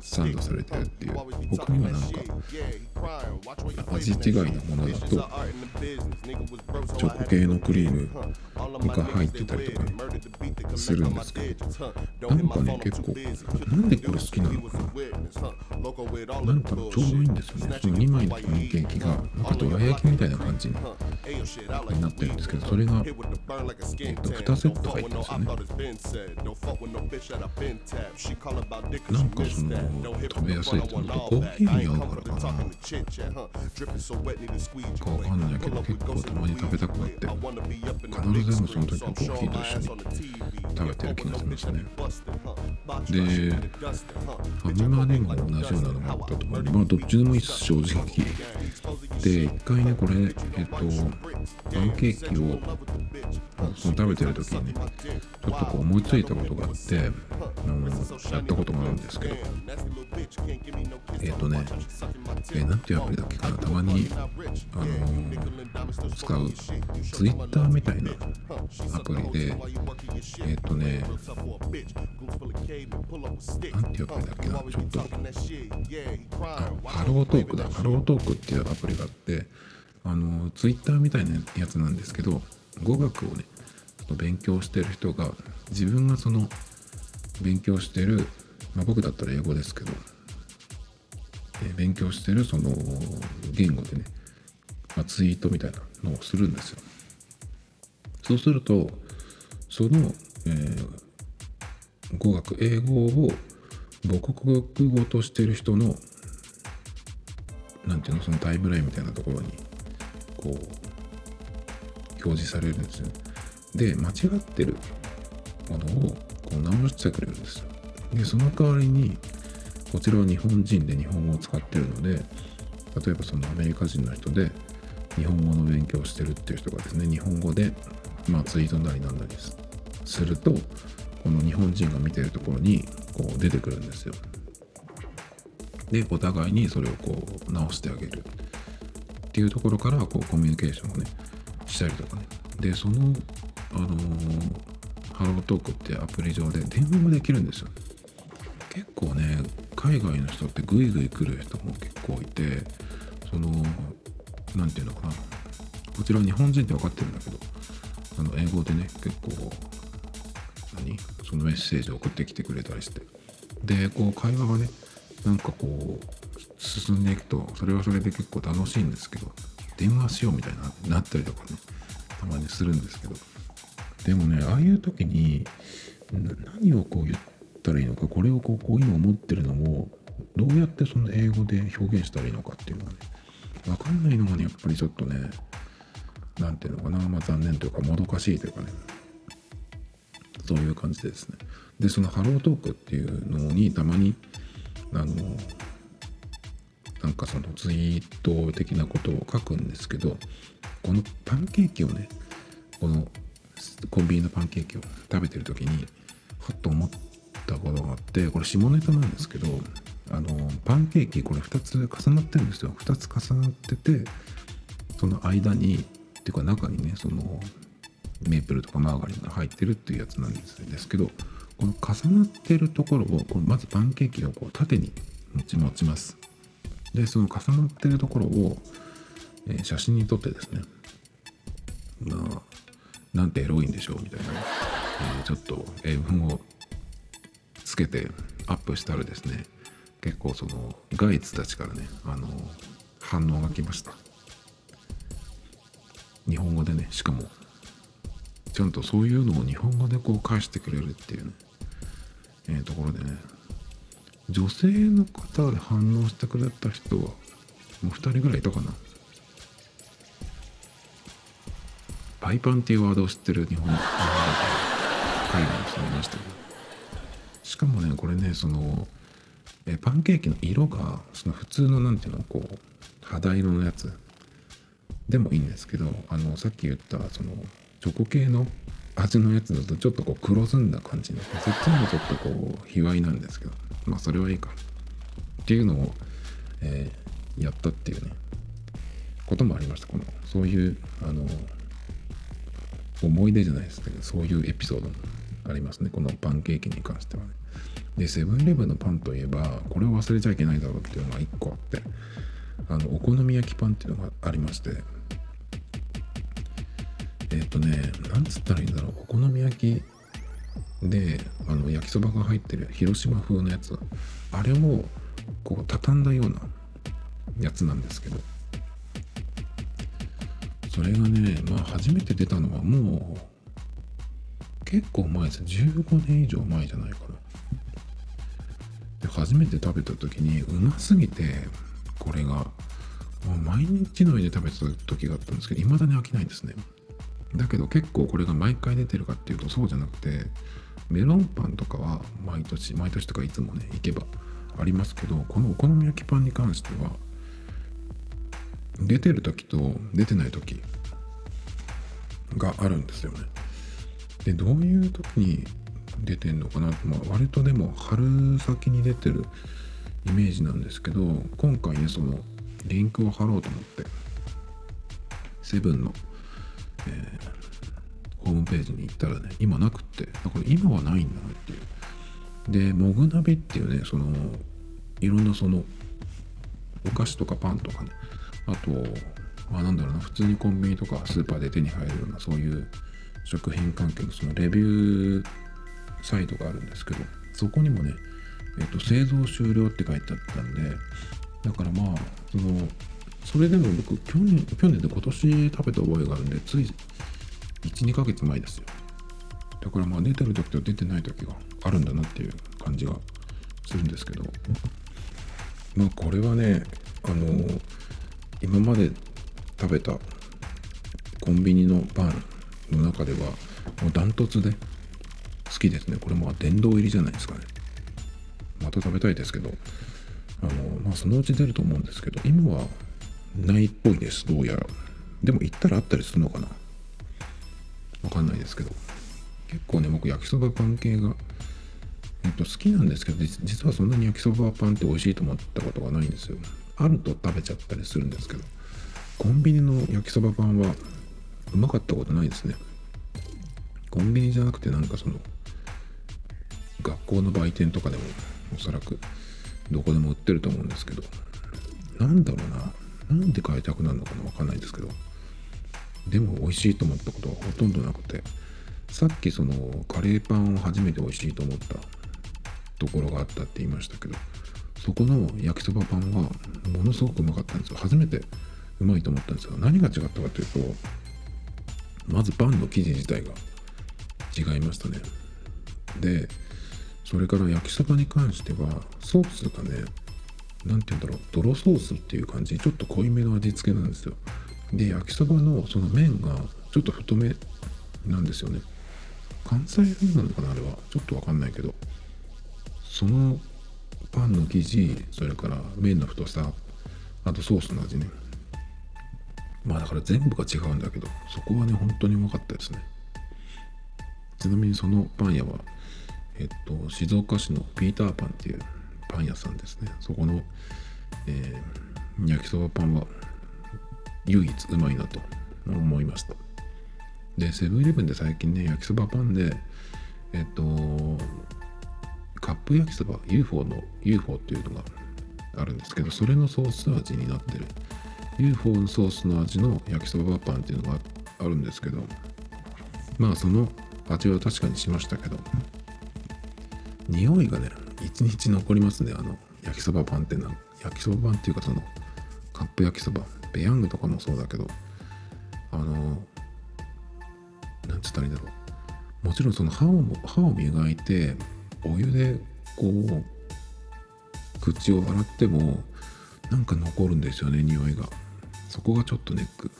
サンドされてるっていう。他にはなんか味違いのものだとチョコ系のクリームが入ってたりとかするんですけどなんかね結構なんでこれ好きなのかな。なんかちょうどいいんですよね。その2枚のパンケーキがなんかどら焼きみたいな感じになってるんですけどそれが、えっと、2セット入ってますよね。なんかその食べやすいっていうのとコーヒーに合うからかな。かわかんないけど結構たまに食べたくなって。必ずでもその時はコーヒーと一緒に食べてる気がしますね。でファミマでも同じようなのがあったと思うまあどっちでもいいっす正直。で一回ねこれえっとパンケーキをその食べてる時にねちょっとこう思いついたことがあってあのやったことがあるんですけど。えっ、とねえー、なん？ていうアプリだっけかなたまにあのー、使う Twitter みたいなアプリでえっ、とねなんていうアプリだっけなちょっとあハロートークだハロートークっていうアプリがあってあの Twitter みたいなやつなんですけど語学をね勉強してる人が自分がその勉強してる、まあ、僕だったら英語ですけど、え、勉強してるその言語でね、まあ、ツイートみたいなのをするんですよ。そうするとその、えー、語学英語を母国語としてる人のなんていうのそのタイムラインみたいなところにこう表示されるんですよ。で間違ってるものをこう直してくれるんですよ。でその代わりにこちらは日本人で日本語を使ってるので例えばそのアメリカ人の人で日本語の勉強をしてるっていう人がですね日本語で、まあ、ツイートなりなんなりするとこの日本人が見てるところにこう出てくるんですよ。でお互いにそれをこう直してあげる。っていうところからこうコミュニケーションをねしたりとかね。でそのあのー、ハロートークってアプリ上で電話もできるんですよ。結構ね海外の人ってグイグイ来る人も結構いてその何て言うのかな。こちら日本人って分かってるんだけどあの英語でね結構何？そのメッセージを送ってきてくれたりして。でこう会話がねなんかこう進んでいくとそれはそれで結構楽しいんですけど電話しようみたいになったりとかねたまにするんですけど。でもねああいう時に何をこう言ってたらいいのかこれをこうこう今思ってるのもどうやってその英語で表現したらいいのかっていうのはね分かんないのがねやっぱりちょっとね何ていうのかなまあ残念というかもどかしいというかねそういう感じでですね。でそのハロートークっていうのにたまにあのなんかそのツイート的なことを書くんですけどこのパンケーキをねこのコンビニのパンケーキを食べてる時にふっと思ったことがあってこれ下ネタなんですけどあのパンケーキこれ2つ重なってるんですよ。2つ重なっててその間にっていうか中にねそのメープルとかマーガリンが入ってるっていうやつなんですけどこの重なってるところをこまずパンケーキをこう縦に持ち持ちます。でその重なってるところを、えー、写真に撮ってですねまあなんてエロいんでしょうみたいな、えー、ちょっと英文をつけてアップしたらですね結構そのガイツたちからねあの反応が来ました。日本語でねしかもちゃんとそういうのを日本語でこう返してくれるっていうね、えー、ところでね女性の方で反応してくれた人はもう2人ぐらいいたかな。パイパンっていうワードを知ってる日本の海外の人もいましたけど。しかもねこれねそのえパンケーキの色がその普通のなんていうのこう肌色のやつ。でもいいんですけどあのさっき言ったそのチョコ系の味のやつだとちょっとこう黒ずんだ感じのそっちもちょっとこう卑猥なんですけどまあそれはいいか。っていうのを、えー、やったっていうねこともありました。このそういうあの思い出じゃないですけどそういうエピソードも。ありますね。このパンケーキに関してはね。でセブンイレブンのパンといえばこれを忘れちゃいけないだろうっていうのが1個あってあのお好み焼きパンっていうのがありまして。えっ、とねなんつったらいいんだろう。お好み焼きであの焼きそばが入ってる広島風のやつ。あれをこう畳んだようなやつなんですけど。それがねまあ初めて出たのはもう結構前です15年以上前じゃないかな。で初めて食べた時にうますぎてこれがもう毎日のように食べてた時があったんですけど未だに飽きないんですね。だけど結構これが毎回出てるかっていうとそうじゃなくてメロンパンとかは毎年毎年とかいつもね行けばありますけどこのお好み焼きパンに関しては出てる時と出てない時があるんですよね。でどういう時に出てんのかな、まあ、割とでも春先に出てるイメージなんですけど今回ねそのリンクを貼ろうと思ってセブンの、えー、ホームページに行ったらね今なくってだから今はないんだなっていう。でモグナビっていうねそのいろんなそのお菓子とかパンとかねあとまあなんだろうな普通にコンビニとかスーパーで手に入るようなそういう食品関係のそのレビューサイトがあるんですけどそこにもね、えっと、製造終了って書いてあったんでだからまあそのそれでも僕去年去年で今年食べた覚えがあるんでつい12ヶ月前ですよ。だからまあ出てる時と出てない時があるんだなっていう感じがするんですけどまあこれはねあの今まで食べたコンビニのパンの中ではもうダントツで好きですね。これも殿堂入りじゃないですかね。また食べたいですけど。あのまあそのうち出ると思うんですけど今はないっぽいですどうやら。でも行ったらあったりするのかな。わかんないですけど。結構ね僕焼きそばパン系がえっと、好きなんですけど実はそんなに焼きそばパンって美味しいと思ったことがないんですよ。あると食べちゃったりするんですけど。コンビニの焼きそばパンはうまかったことないですね。コンビニじゃなくてなんかその学校の売店とかでもおそらくどこでも売ってると思うんですけどなんだろうな。なんで買いたくなるのかなわかんないですけど。でも美味しいと思ったことはほとんどなくてさっきそのカレーパンを初めて美味しいと思ったところがあったって言いましたけどそこの焼きそばパンはものすごくうまかったんですよ。初めてうまいと思ったんですよ。何が違ったかというとまずパンの生地自体が違いましたね。でそれから焼きそばに関してはソースがね何て言うんだろう泥ソースっていう感じちょっと濃いめの味付けなんですよ。で焼きそばのその麺がちょっと太めなんですよね。関西風なのかなあれは。ちょっとわかんないけど。そのパンの生地それから麺の太さあとソースの味ね。まあだから全部が違うんだけどそこはね本当にうまかったですね。ちなみにそのパン屋はえっと静岡市のピーターパンっていうパン屋さんですね。そこの、えー、焼きそばパンは唯一うまいなと思いました。でセブンイレブンで最近ね焼きそばパンでえっとカップ焼きそば UFO の UFO っていうのがあるんですけどそれのソース味になってる。UFO のソースの味の焼きそばパンっていうのがあるんですけどまあその味は確かにしましたけど匂いがね一日残りますねあの焼きそばパンってな焼きそばパンっていうかそのカップ焼きそばペヤングとかもそうだけどあのなんつったらいいんだろう。もちろんその歯を歯を磨いてお湯でこう口を洗ってもなんか残るんですよね匂いが。そこがちょっとネック。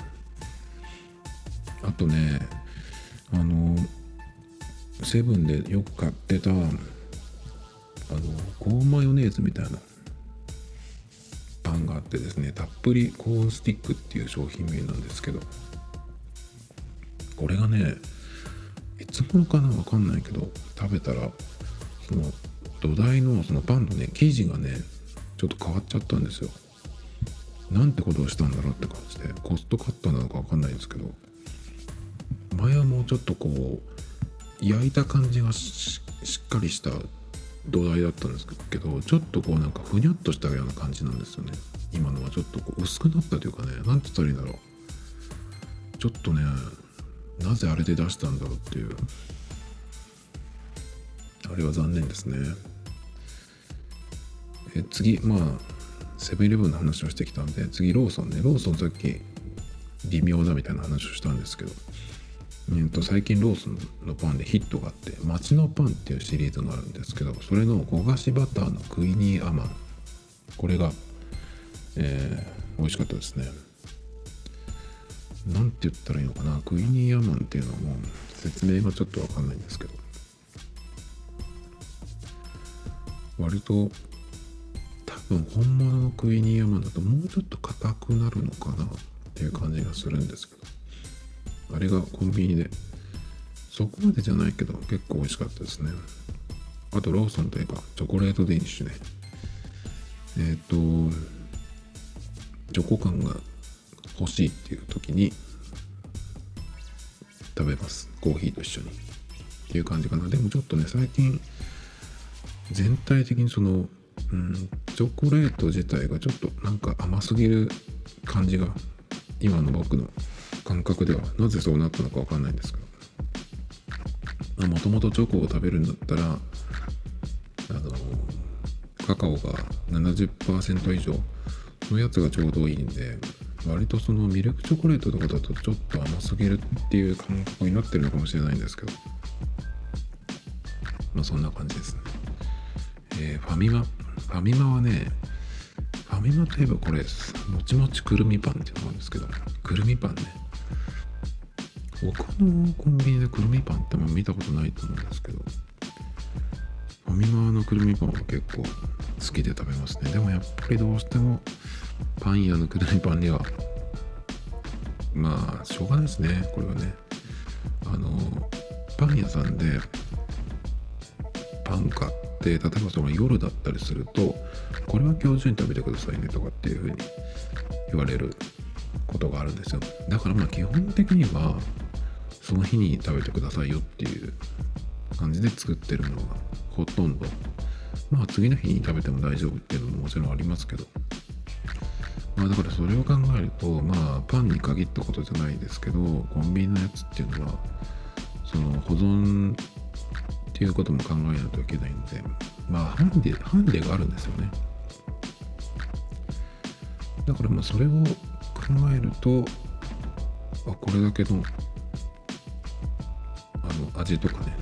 あとねあのセブンでよく買ってたあのコーンマヨネーズみたいなパンがあってですねたっぷりコーンスティックっていう商品名なんですけどこれがねいつ頃かなわかんないけど食べたらその土台のそのパンのね生地がねちょっと変わっちゃったんですよ。なんてことをしたんだろうって感じでコストカットなのかわかんないんですけど前はもうちょっとこう焼いた感じがしっかりした土台だったんですけどちょっとこうなんかふにゃっとしたような感じなんですよね。今のはちょっとこう薄くなったというかね何て言ったらいいんだろう。ちょっとねなぜあれで出したんだろうっていうあれは残念ですね。え次まあセブンイレブンの話をしてきたんで次ローソンね。ローソンさっき微妙だみたいな話をしたんですけど、えー、と最近ローソンのパンでヒットがあって町のパンっていうシリーズがあるんですけどそれの焦がしバターのクイニーアマン。これが、え美味しかったですね。なんて言ったらいいのかな？クイニーアマンっていうのも説明がちょっとわかんないんですけど。割と分本物のクイニーアマンだともうちょっと硬くなるのかなっていう感じがするんですけどあれがコンビニでそこまでじゃないけど結構美味しかったですね。あとローソンといえばチョコレートデニッシュねえっ、ー、とチョコ感が欲しいっていう時に食べます。コーヒーと一緒にっていう感じかな。でもちょっとね最近全体的にその、うん、チョコレート自体がちょっとなんか甘すぎる感じが今の僕の感覚ではなぜそうなったのかわかんないんですけど。もともとチョコを食べるんだったらあのカカオが70%以上のやつがちょうどいいんで割とそのミルクチョコレートとかだとちょっと甘すぎるっていう感覚になってるのかもしれないんですけど。まあそんな感じですね。えー、ファミマファミマはねファミマといえばこれもちもちくるみパンっていうんですけどくるみパンね。他のコンビニでくるみパンっても見たことないと思うんですけどファミマのくるみパンは結構好きで食べますね。でもやっぱりどうしてもパン屋のくるみパンにはまあしょうがないですね。これはね。あのパン屋さんでパン買って例えばその夜だったりするとこれは今日中に食べてくださいねとかっていうふうに言われることがあるんですよ。だからまあ基本的にはその日に食べてくださいよっていう感じで作ってるものがほとんど。まあ次の日に食べても大丈夫っていうのももちろんありますけど。まあだからそれを考えるとまあパンに限ったことじゃないですけどコンビニのやつっていうのはその保存っていうことも考えないといけないんでまあハンデハンデがあるんですよね。だからまあそれを考えるとあこれだけのあの味とかね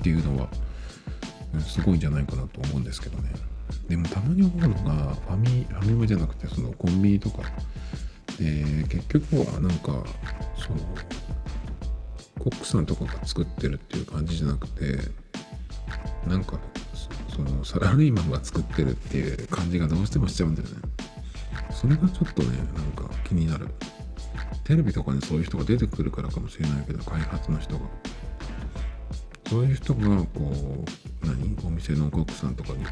っていうのはすごいんじゃないかなと思うんですけどね。でもたまに思うのがファミファミマじゃなくてそのコンビニとか。で結局はなんかそのコックさんとかが作ってるっていう感じじゃなくてなんかそのサラリーマンが作ってるっていう感じがどうしてもしちゃうんだよね。それがちょっとねなんか気になる。テレビとかにそういう人が出てくるからかもしれないけど開発の人が。そういう人がこう何？お店のコックさんとかにこ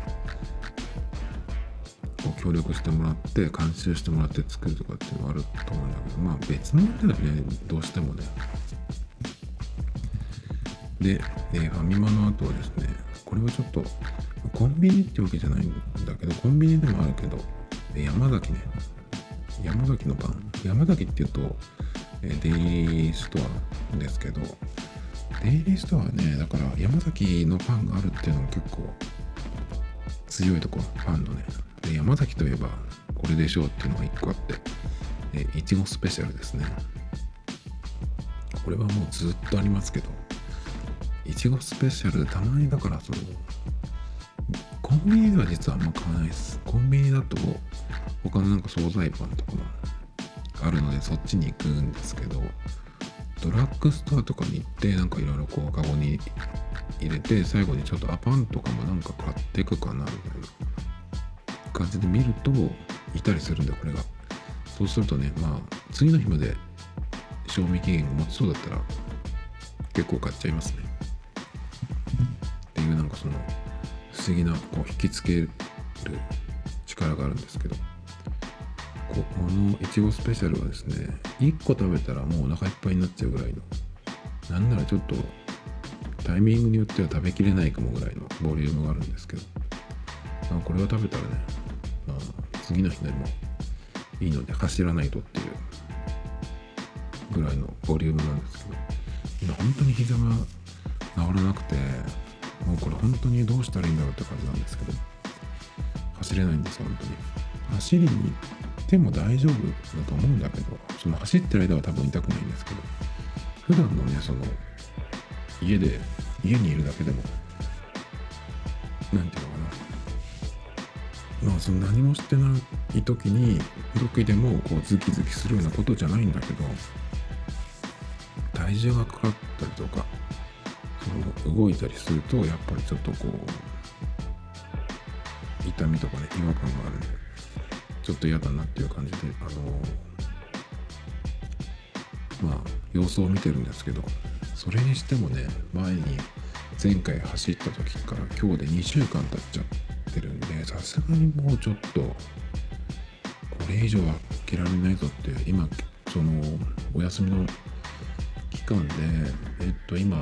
う協力してもらって監修してもらって作るとかっていうのはあると思うんだけどまあ別の問題だよねどうしてもねで、えー、ファミマの後はですねこれはちょっとコンビニってわけじゃないんだけどコンビニでもあるけど山崎ね山崎のパン山崎っていうと、え、デイリーストアですけどデイリーストアはねだから山崎のパンがあるっていうのも結構強いとこパンのね。で山崎といえばこれでしょうっていうのが1個あってえいちごスペシャルですね。これはもうずっとありますけど。いちごスペシャルでたまにだからそのコンビニでは実はあんま買わないです。コンビニだと他のなんか惣菜パンとかもあるのでそっちに行くんですけどドラッグストアとかに行ってなんかいろいろこうカゴに入れて最後にちょっとアパンとかもなんか買っていくかなみたいな感じで見るといたりするんでこれが。そうするとねまあ次の日まで賞味期限が持ちそうだったら結構買っちゃいますね。その不思議なこう引きつける力があるんですけど。ここのいちごスペシャルはですね1個食べたらもうお腹いっぱいになっちゃうぐらいのなんならちょっとタイミングによっては食べきれないかもぐらいのボリュームがあるんですけど、これを食べたらね、まあ、次の日でもいいので走らないとっていうぐらいのボリュームなんですけど。今本当に膝が治らなくてもうこれ本当にどうしたらいいんだろうって感じなんですけど走れないんです本当に。走りに行っても大丈夫だと思うんだけどその走ってる間は多分痛くないんですけど普段のねその家で家にいるだけでも何ていうのかな。まあその何もしてない時に時でもこうズキズキするようなことじゃないんだけど体重がかかったりとか動いたりするとやっぱりちょっとこう痛みとかね違和感があるんでちょっと嫌だなっていう感じであのまあ様子を見てるんですけどそれにしてもね前に前回走った時から今日で2週間経っちゃってるんでさすがにもうちょっとこれ以上は開けられないぞって今そのお休みの期間でえっと今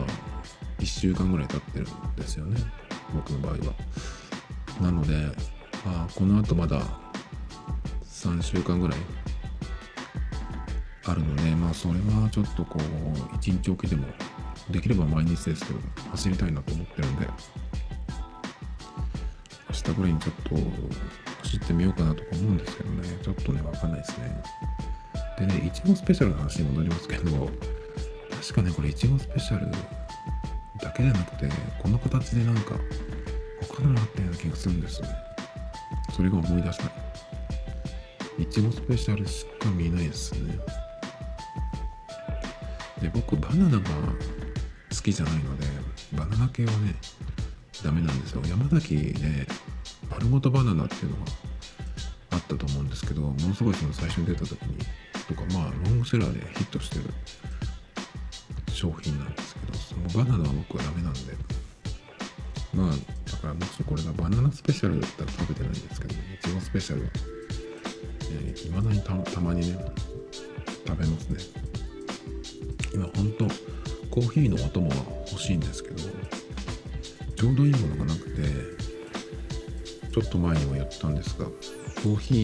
1週間ぐらい経ってるんですよね僕の場合は。なので、あ、この後まだ3週間ぐらいあるのでまあそれはちょっとこう1日おきでもできれば毎日ですけど走りたいなと思ってるんで明日ぐらいにちょっと走ってみようかなとか思うんですけどね。ちょっとねわかんないですね。でねいちごスペシャルの話に戻りますけど確かねこれいちごスペシャルだけじゃなくてこの形でなんか他のもあったような気がするんですよね。それが思い出したい。ちごスペシャルしか見えないですね。で僕バナナが好きじゃないのでバナナ系はねダメなんですよ。山崎で丸ごとバナナっていうのがあったと思うんですけどものすごいその最初に出た時にとかまあロングセラーでヒットしてる商品なんですけどバナナは僕はダメなんで。まあだからもしこれがバナナスペシャルだったら食べてないんですけどいちごスペシャルは、えー、未だにたまにね食べますね。今ほんとコーヒーのお供が欲しいんですけどちょうどいいものがなくてちょっと前にも言ったんですがコーヒ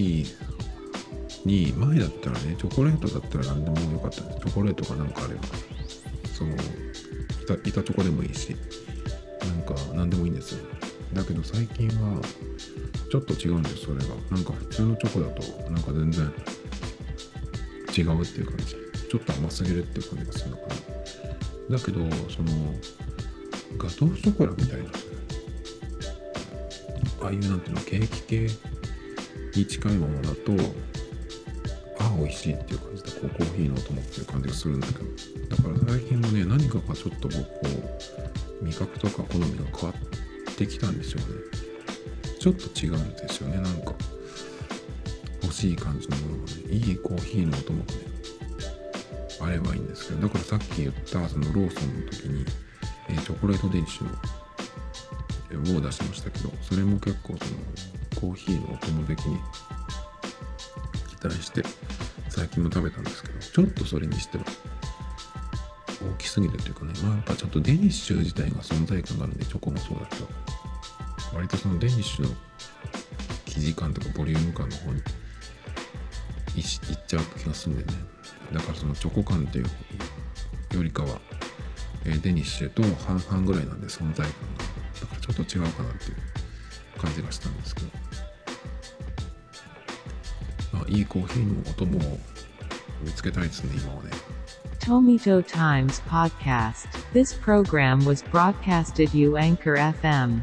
ーに前だったらねチョコレートだったら何でもよかったんです。チョコレートがなんかあれば。その板板チョコでもいいしなんか何でもいいんですよ。だけど最近はちょっと違うんですそれが。なんか普通のチョコだとなんか全然違うっていう感じ。ちょっと甘すぎるっていう感じがするのかな。だけどそのガトーショコラみたいなああいうなんていうのケーキ系に近いものだと美味しいっていう感じでこうコーヒーのお供っていう感じがするんだけどだから最近もね何かがちょっとこう味覚とか好みが変わってきたんでしょうね。ちょっと違うんですよねなんか。欲しい感じのものがねいいコーヒーのお供がねあればいいんですけどだからさっき言ったそのローソンの時に、えー、チョコレートデニッシュのを出しましたけどそれも結構そのコーヒーのお供的に期待して最近も食べたんですけどちょっとそれにしては大きすぎるというかねまあやっぱちょっとデニッシュ自体が存在感があるんでチョコもそうだけど割とそのデニッシュの生地感とかボリューム感の方にいっちゃう気がするんでね。だからそのチョコ感っていうよりかは、え、デニッシュと半々ぐらいなんで存在感がだからちょっと違うかなっていう感じがしたんですけど、いいコーヒーのお供を見つけたいですね今はね Tomito Times Podcast. This program was broadcasted you Anchor FM.